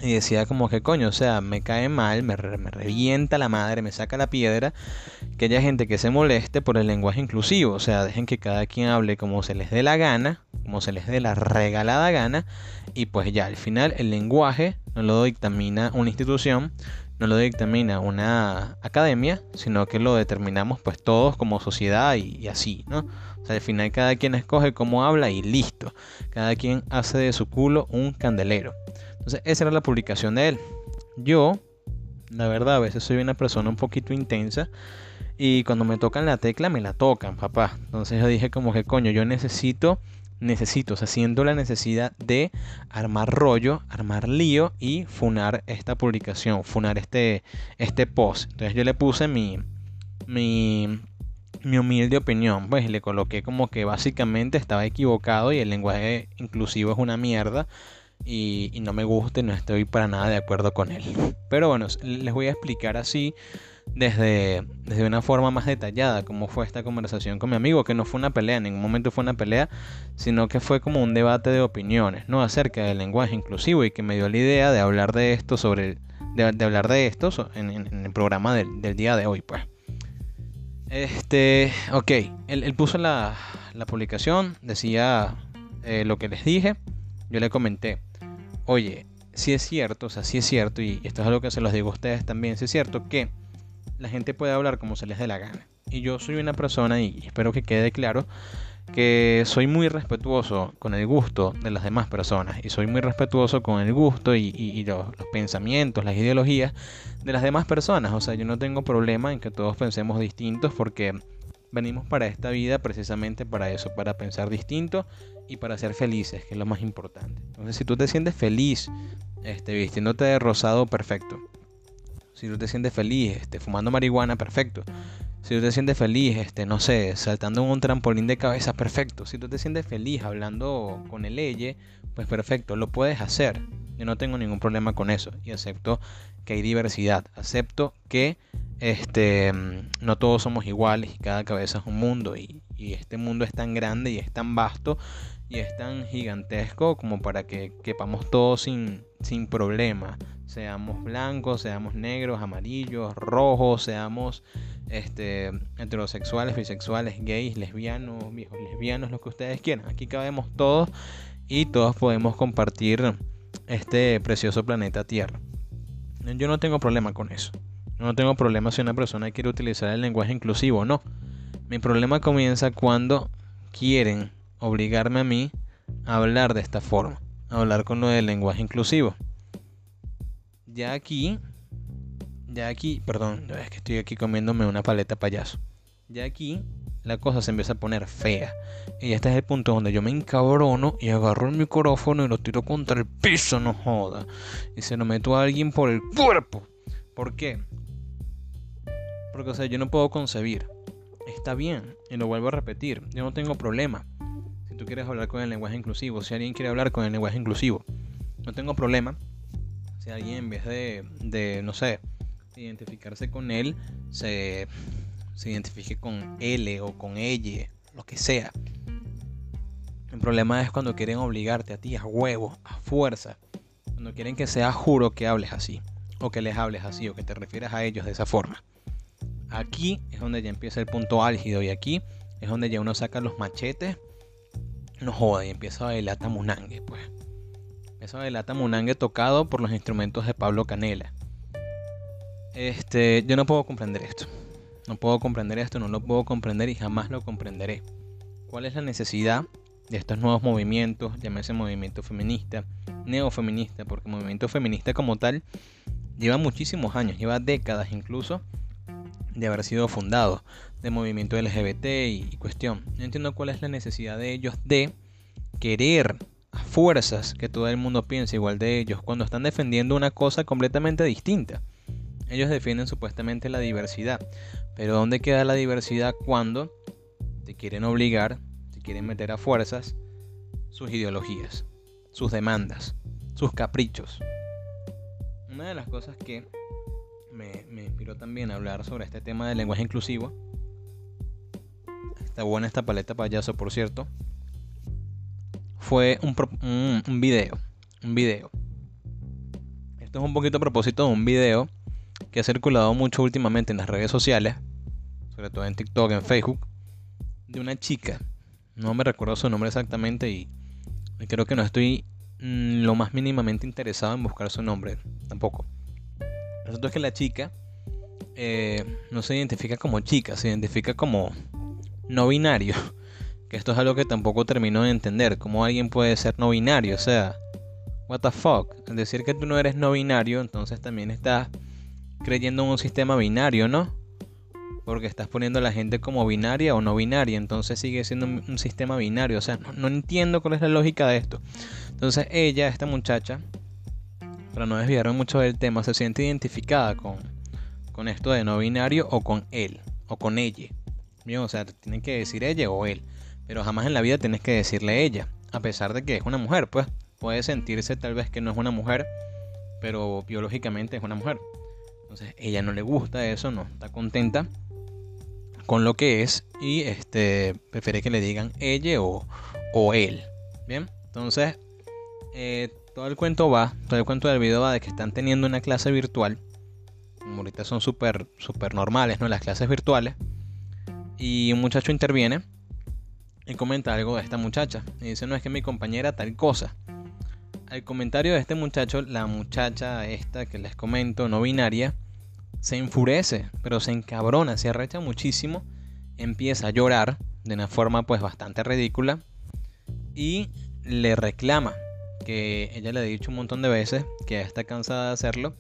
Y decía como que coño, o sea, me cae mal, me, me, revienta la madre, me saca la piedra, que haya gente que se moleste por el lenguaje inclusivo. O sea, dejen que cada quien hable como se les dé la gana, como se les dé la regalada gana. Y pues ya, al final el lenguaje no lo dictamina una institución, no lo dictamina una academia, sino que lo determinamos pues todos como sociedad y, y así, ¿no? O sea, al final cada quien escoge cómo habla y listo. Cada quien hace de su culo un candelero. Entonces, esa era la publicación de él. Yo, la verdad, a veces soy una persona un poquito intensa. Y cuando me tocan la tecla, me la tocan, papá. Entonces yo dije como que coño, yo necesito, necesito, o sea, siento la necesidad de armar rollo, armar lío y funar esta publicación, funar este, este post. Entonces yo le puse mi, mi, mi humilde opinión, pues le coloqué como que básicamente estaba equivocado y el lenguaje inclusivo es una mierda y, no me gusta y no estoy para nada de acuerdo con él. Pero bueno, les voy a explicar así desde, desde una forma más detallada cómo fue esta conversación con mi amigo, que no fue una pelea, en ningún momento fue una pelea, sino que fue como un debate de opiniones, ¿no? Acerca del lenguaje inclusivo y que me dio la idea de hablar de esto sobre, de, hablar de esto en, el programa del, del, día de hoy, pues. Este, ok, él, puso la, la, publicación, decía eh, lo que les dije, yo le comenté, oye, si es cierto, o sea, si es cierto, y esto es algo que se los digo a ustedes también, si es cierto que la gente puede hablar como se les dé la gana. Y yo soy una persona, y espero que quede claro, que soy muy respetuoso con el gusto de las demás personas. Y soy muy respetuoso con el gusto y, los, pensamientos, las ideologías de las demás personas. O sea, yo no tengo problema en que todos pensemos distintos porque venimos para esta vida precisamente para eso, para pensar distinto y para ser felices, que es lo más importante. Entonces, si tú te sientes feliz este, vistiéndote de rosado, perfecto. Si tú te sientes feliz este, fumando marihuana, perfecto. Si tú te sientes feliz, este, no sé, saltando en un trampolín de cabeza, perfecto. Si tú te sientes feliz hablando con el leye, pues perfecto, lo puedes hacer. Yo no tengo ningún problema con eso. Y acepto que hay diversidad. Acepto que este, no todos somos iguales y cada cabeza es un mundo. Y, y este mundo es tan grande y es tan vasto y es tan gigantesco como para que quepamos todos sin, sin problema. Seamos blancos, seamos negros, amarillos, rojos, seamos este, heterosexuales, bisexuales, gays, lesbianos, viejos lesbianos, lo que ustedes quieran. Aquí cabemos todos y todos podemos compartir este precioso planeta Tierra. Yo no tengo problema con eso. No tengo problema si una persona quiere utilizar el lenguaje inclusivo o no. Mi problema comienza cuando quieren obligarme a mí a hablar de esta forma, a hablar con lo del lenguaje inclusivo. Ya aquí, ya aquí, perdón, es que estoy aquí comiéndome una paleta payaso. Ya aquí la cosa se empieza a poner fea. Y este es el punto donde yo me encabrono y agarro el micrófono y lo tiro contra el piso, no joda. Y se lo meto a alguien por el cuerpo. ¿Por qué? Porque, o sea, yo no puedo concebir. Está bien, y lo vuelvo a repetir, yo no tengo problema tú quieres hablar con el lenguaje inclusivo, si alguien quiere hablar con el lenguaje inclusivo, no tengo problema. Si alguien en vez de, no sé, identificarse con él, se, se identifique con él o con ella, lo que sea. El problema es cuando quieren obligarte a ti a huevo, a fuerza. Cuando quieren que sea juro que hables así, o que les hables así, o que te refieras a ellos de esa forma. Aquí es donde ya empieza el punto álgido y aquí es donde ya uno saca los machetes no joda, y empieza a bailar Tamunangue, pues. Empieza a bailar Tamunangue tocado por los instrumentos de Pablo Canela. Este, yo no puedo comprender esto. No puedo comprender esto, no lo puedo comprender y jamás lo comprenderé. ¿Cuál es la necesidad de estos nuevos movimientos, llámese movimiento feminista, neofeminista, porque movimiento feminista como tal lleva muchísimos años, lleva décadas incluso de haber sido fundado de movimiento LGBT y, cuestión. No entiendo cuál es la necesidad de ellos de querer a fuerzas que todo el mundo piense igual de ellos cuando están defendiendo una cosa completamente distinta. Ellos defienden supuestamente la diversidad, pero ¿dónde queda la diversidad cuando te quieren obligar, te quieren meter a fuerzas sus ideologías, sus demandas, sus caprichos? Una de las cosas que me, inspiró también a hablar sobre este tema del lenguaje inclusivo. Está buena esta paleta payaso, por cierto. Fue un, un, video. Un video. Esto es un poquito a propósito de un video que ha circulado mucho últimamente en las redes sociales, sobre todo en TikTok, en Facebook, de una chica. No me recuerdo su nombre exactamente y creo que no estoy mm, lo más mínimamente interesado en buscar su nombre tampoco. Resulta que la chica eh, no se identifica como chica, se identifica como no binario. Que esto es algo que tampoco termino de entender. ¿Cómo alguien puede ser no binario? O sea, what the fuck. Es decir que tú no eres no binario, entonces también estás creyendo en un sistema binario, ¿no? Porque estás poniendo a la gente como binaria o no binaria, entonces sigue siendo un, sistema binario. O sea, no, entiendo cuál es la lógica de esto. Entonces ella, esta muchacha, para no desviarme mucho del tema, se siente identificada con, con esto de no binario o con él o con ella. Bien, o sea, tienen que decir ella o él, pero jamás en la vida tienes que decirle ella, a pesar de que es una mujer, pues puede sentirse tal vez que no es una mujer, pero biológicamente es una mujer. Entonces ella no le gusta eso, no está contenta con lo que es y este prefiere que le digan ella o, o él. Bien, entonces eh, todo el cuento va, todo el cuento del video va de que están teniendo una clase virtual. Ahorita son súper super normales, ¿no? Las clases virtuales. Y un muchacho interviene y comenta algo de esta muchacha. Y dice, no es que mi compañera tal cosa. Al comentario de este muchacho, la muchacha esta que les comento, no binaria, se enfurece, pero se encabrona, se arrecha muchísimo, empieza a llorar de una forma pues bastante ridícula y le reclama que ella le ha dicho un montón de veces que está cansada de hacerlo,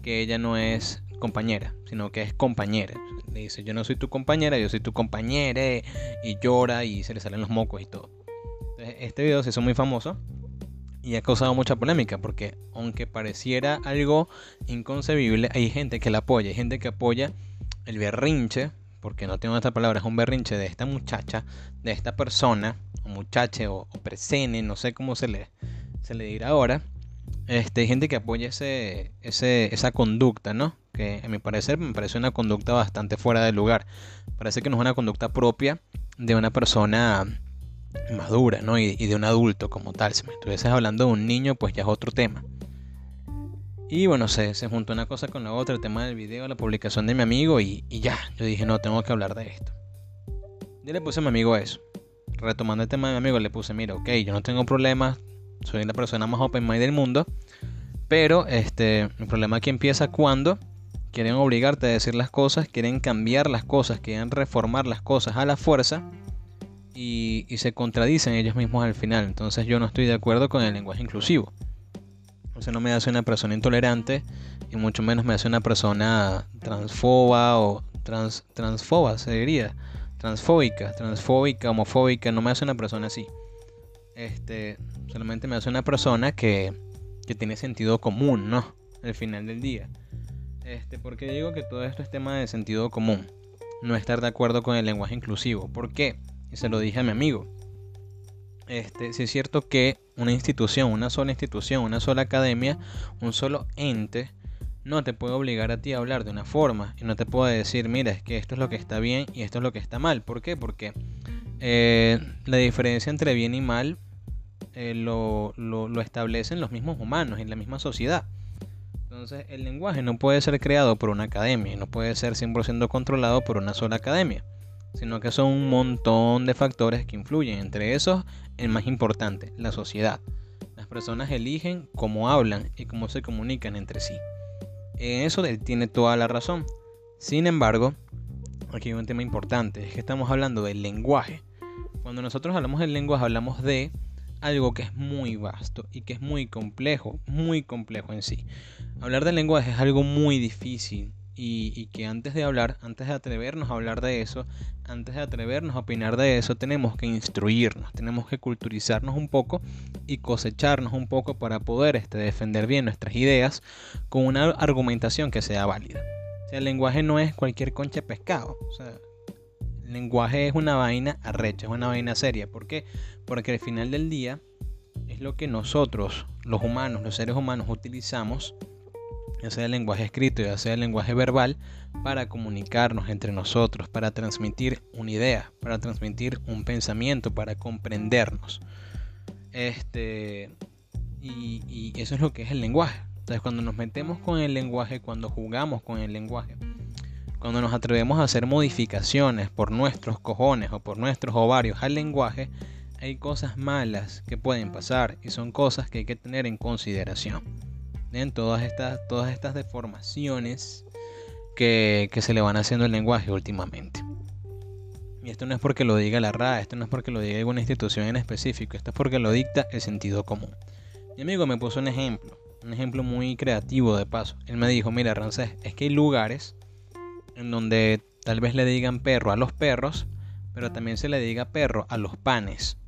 que ella no es compañera, sino que es compañera. Le dice, yo no soy tu compañera, yo soy tu compañera y llora y se le salen los mocos y todo. este video se hizo muy famoso y ha causado mucha polémica porque aunque pareciera algo inconcebible, hay gente que la apoya, hay gente que apoya el berrinche, porque no tengo esta palabra, es un berrinche de esta muchacha, de esta persona, o muchache o, presene, no sé cómo se le, se le dirá ahora. Este, hay gente que apoya ese, ese, esa conducta, ¿no? Que a mi parecer me parece una conducta bastante fuera de lugar. Parece que no es una conducta propia de una persona madura, ¿no? Y, de un adulto como tal. Si me estuvieses hablando de un niño, pues ya es otro tema. Y bueno, se, se juntó una cosa con la otra, el tema del video, la publicación de mi amigo y, ya, yo dije, no, tengo que hablar de esto. Y le puse a mi amigo eso. Retomando el tema de mi amigo, le puse, mira, ok, yo no tengo problemas, soy la persona más open mind del mundo, pero este, el problema aquí empieza cuando quieren obligarte a decir las cosas, quieren cambiar las cosas, quieren reformar las cosas a la fuerza y, se contradicen ellos mismos al final. Entonces yo no estoy de acuerdo con el lenguaje inclusivo. Eso no me hace una persona intolerante y mucho menos me hace una persona transfoba o trans, transfoba, se diría. Transfóbica, transfóbica, homofóbica, no me hace una persona así. Este, solamente me hace una persona que, que tiene sentido común, ¿no? Al final del día. Este, porque digo que todo esto es tema de sentido común. No estar de acuerdo con el lenguaje inclusivo. ¿Por qué? Y se lo dije a mi amigo. Este, es cierto que una institución, una sola institución, una sola academia, un solo ente, no te puede obligar a ti a hablar de una forma y no te puede decir, mira, es que esto es lo que está bien y esto es lo que está mal. ¿Por qué? Porque eh, la diferencia entre bien y mal eh, lo, lo, lo establecen los mismos humanos en la misma sociedad. Entonces el lenguaje no puede ser creado por una academia, no puede ser 100% controlado por una sola academia sino que son un montón de factores que influyen. Entre esos, el más importante, la sociedad. Las personas eligen cómo hablan y cómo se comunican entre sí. En eso él tiene toda la razón. Sin embargo, aquí hay un tema importante, es que estamos hablando del lenguaje. Cuando nosotros hablamos del lenguaje hablamos de algo que es muy vasto y que es muy complejo, muy complejo en sí. Hablar del lenguaje es algo muy difícil y, que antes de hablar, antes de atrevernos a hablar de eso, antes de atrevernos a opinar de eso, tenemos que instruirnos, tenemos que culturizarnos un poco y cosecharnos un poco para poder este, defender bien nuestras ideas con una argumentación que sea válida. O sea, el lenguaje no es cualquier concha pescado. O sea, el lenguaje es una vaina arrecha, es una vaina seria. ¿Por qué? Porque al final del día es lo que nosotros, los humanos, los seres humanos, utilizamos ya sea el lenguaje escrito, ya sea el lenguaje verbal, para comunicarnos entre nosotros, para transmitir una idea, para transmitir un pensamiento, para comprendernos. Este, y, y eso es lo que es el lenguaje. Entonces, cuando nos metemos con el lenguaje, cuando jugamos con el lenguaje, cuando nos atrevemos a hacer modificaciones por nuestros cojones o por nuestros ovarios al lenguaje, hay cosas malas que pueden pasar y son cosas que hay que tener en consideración en todas estas, todas estas deformaciones que, se le van haciendo al lenguaje últimamente. Y esto no es porque lo diga la RA, esto no es porque lo diga alguna institución en específico, esto es porque lo dicta el sentido común. Mi amigo me puso un ejemplo, un ejemplo muy creativo de paso. Él me dijo, mira Rancés, es que hay lugares en donde tal vez le digan perro a los perros, pero también se le diga perro a los panes.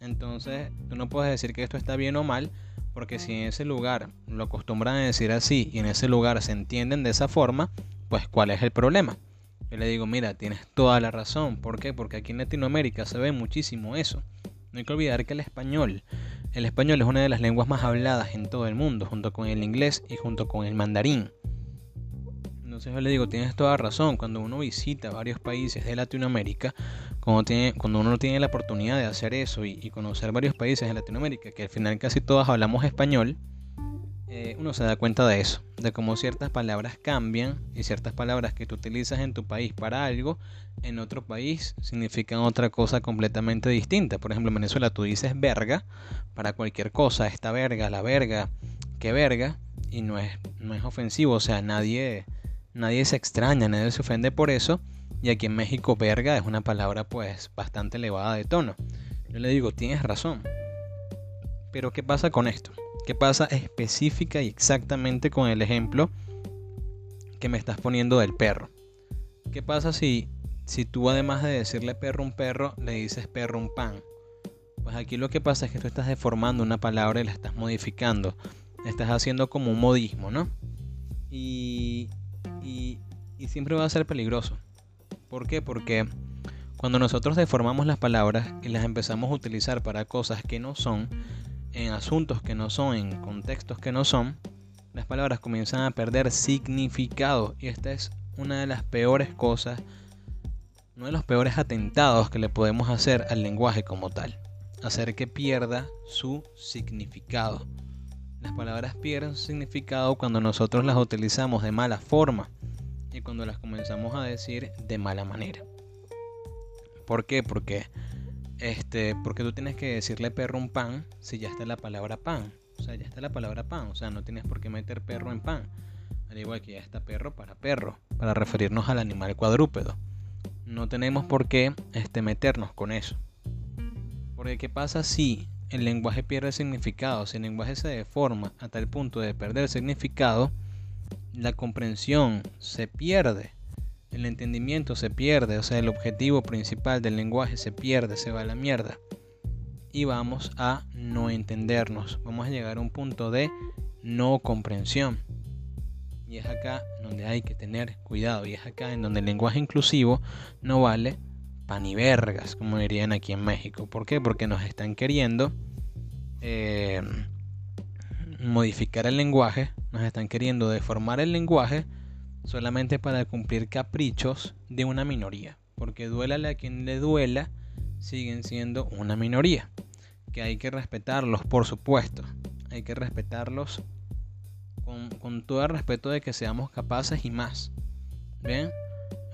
Entonces, tú no puedes decir que esto está bien o mal, porque si en ese lugar lo acostumbran a decir así y en ese lugar se entienden de esa forma, pues ¿cuál es el problema? Yo le digo, mira, tienes toda la razón. ¿Por qué? Porque aquí en Latinoamérica se ve muchísimo eso. No hay que olvidar que el español El español es una de las lenguas más habladas en todo el mundo, junto con el inglés y junto con el mandarín. Entonces yo le digo, tienes toda razón, cuando uno visita varios países de Latinoamérica, cuando, tiene, uno tiene la oportunidad de hacer eso y, conocer varios países de Latinoamérica, que al final casi todos hablamos español, eh, uno se da cuenta de eso, de cómo ciertas palabras cambian y ciertas palabras que tú utilizas en tu país para algo, en otro país significan otra cosa completamente distinta. Por ejemplo, en Venezuela tú dices verga para cualquier cosa, esta verga, la verga, qué verga, y no es, no es ofensivo, o sea, nadie nadie se extraña, nadie se ofende por eso. Y aquí en México, verga es una palabra pues bastante elevada de tono. Yo le digo, tienes razón. Pero ¿qué pasa con esto? ¿Qué pasa específica y exactamente con el ejemplo que me estás poniendo del perro? ¿Qué pasa si, si tú además de decirle perro un perro, le dices perro un pan? Pues aquí lo que pasa es que tú estás deformando una palabra y la estás modificando. Estás haciendo como un modismo, ¿no? Y y, siempre va a ser peligroso. ¿Por qué? Porque cuando nosotros deformamos las palabras y las empezamos a utilizar para cosas que no son, en asuntos que no son, en contextos que no son, las palabras comienzan a perder significado. Y esta es una de las peores cosas, uno de los peores atentados que le podemos hacer al lenguaje como tal. Hacer que pierda su significado. Las palabras pierden significado cuando nosotros las utilizamos de mala forma y cuando las comenzamos a decir de mala manera. ¿Por qué? Porque este, porque tú tienes que decirle perro un pan si ya está la palabra pan. O sea, ya está la palabra pan. O sea, no tienes por qué meter perro en pan. Al igual que ya está perro para perro, para referirnos al animal cuadrúpedo. No tenemos por qué este, meternos con eso. Porque ¿qué pasa si el lenguaje pierde significado, si el lenguaje se deforma a tal punto de perder significado, la comprensión se pierde, el entendimiento se pierde, o sea, el objetivo principal del lenguaje se pierde, se va a la mierda. Y vamos a no entendernos, vamos a llegar a un punto de no comprensión. Y es acá donde hay que tener cuidado, y es acá en donde el lenguaje inclusivo no vale panivergas, como dirían aquí en México. ¿Por qué? Porque nos están queriendo eh, modificar el lenguaje, nos están queriendo deformar el lenguaje solamente para cumplir caprichos de una minoría. Porque duélale a quien le duela, siguen siendo una minoría. Que hay que respetarlos, por supuesto. Hay que respetarlos con, todo el respeto de que seamos capaces y más. ¿Bien?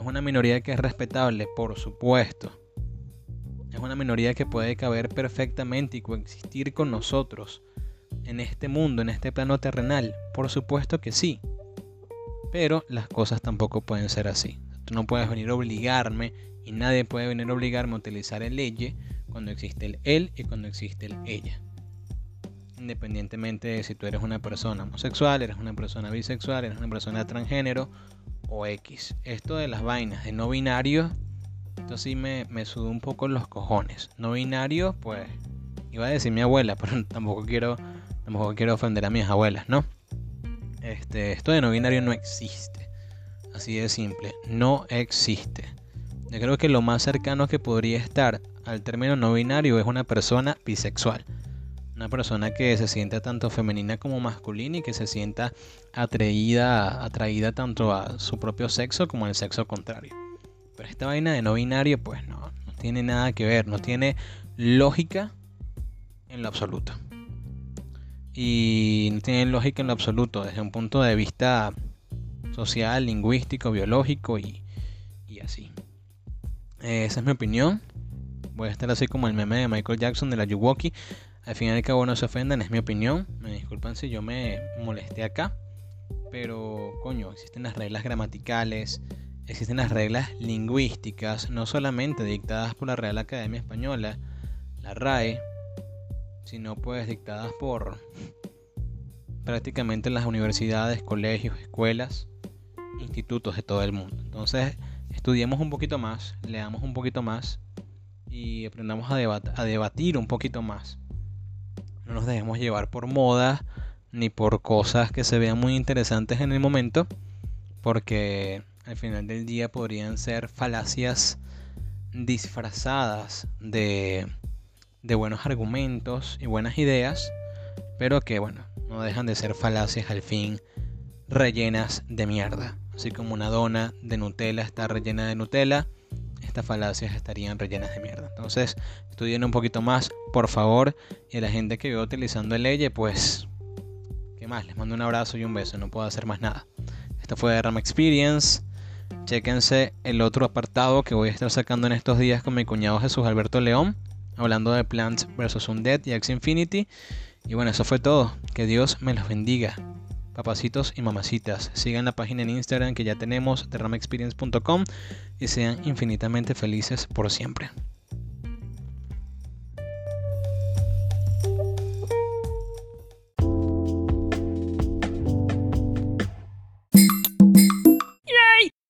Una minoría que es respetable, por supuesto. Es una minoría que puede caber perfectamente y coexistir con nosotros en este mundo, en este plano terrenal. Por supuesto que sí. Pero las cosas tampoco pueden ser así. Tú no puedes venir a obligarme y nadie puede venir a obligarme a utilizar el ella cuando existe el él y cuando existe el ella. Independientemente de si tú eres una persona homosexual, eres una persona bisexual, eres una persona transgénero o X. Esto de las vainas de no binario, esto sí me, me sudó un poco los cojones. No binario, pues iba a decir mi abuela, pero tampoco quiero, tampoco quiero ofender a mis abuelas, ¿no? Este, esto de no binario no existe. Así de simple, no existe. Yo creo que lo más cercano que podría estar al término no binario es una persona bisexual. Una persona que se sienta tanto femenina como masculina y que se sienta atraída, atraída tanto a su propio sexo como al sexo contrario. Pero esta vaina de no binario, pues no, no tiene nada que ver, no tiene lógica en lo absoluto. Y no tiene lógica en lo absoluto desde un punto de vista social, lingüístico, biológico y, y así. Esa es mi opinión. Voy a estar así como el meme de Michael Jackson de la Yuwoki. Al fin y al cabo no se ofendan, es mi opinión. Me disculpan si yo me molesté acá. Pero, coño, existen las reglas gramaticales, existen las reglas lingüísticas, no solamente dictadas por la Real Academia Española, la RAE, sino pues dictadas por prácticamente las universidades, colegios, escuelas, institutos de todo el mundo. Entonces, estudiemos un poquito más, leamos un poquito más y aprendamos a, a debatir un poquito más no nos dejemos llevar por moda ni por cosas que se vean muy interesantes en el momento, porque al final del día podrían ser falacias disfrazadas de, de buenos argumentos y buenas ideas, pero que bueno, no dejan de ser falacias al fin rellenas de mierda. Así como una dona de Nutella está rellena de Nutella, estas falacias estarían rellenas de mierda. Entonces, estudien un poquito más, por favor. Y a la gente que veo utilizando el ley, pues, ¿qué más? Les mando un abrazo y un beso, no puedo hacer más nada. Esto fue Ram Experience. Chéquense el otro apartado que voy a estar sacando en estos días con mi cuñado Jesús Alberto León, hablando de Plants vs. Undead y X Infinity. Y bueno, eso fue todo. Que Dios me los bendiga. Papacitos y mamacitas, sigan la página en Instagram que ya tenemos, derramexperience.com y sean infinitamente felices por siempre.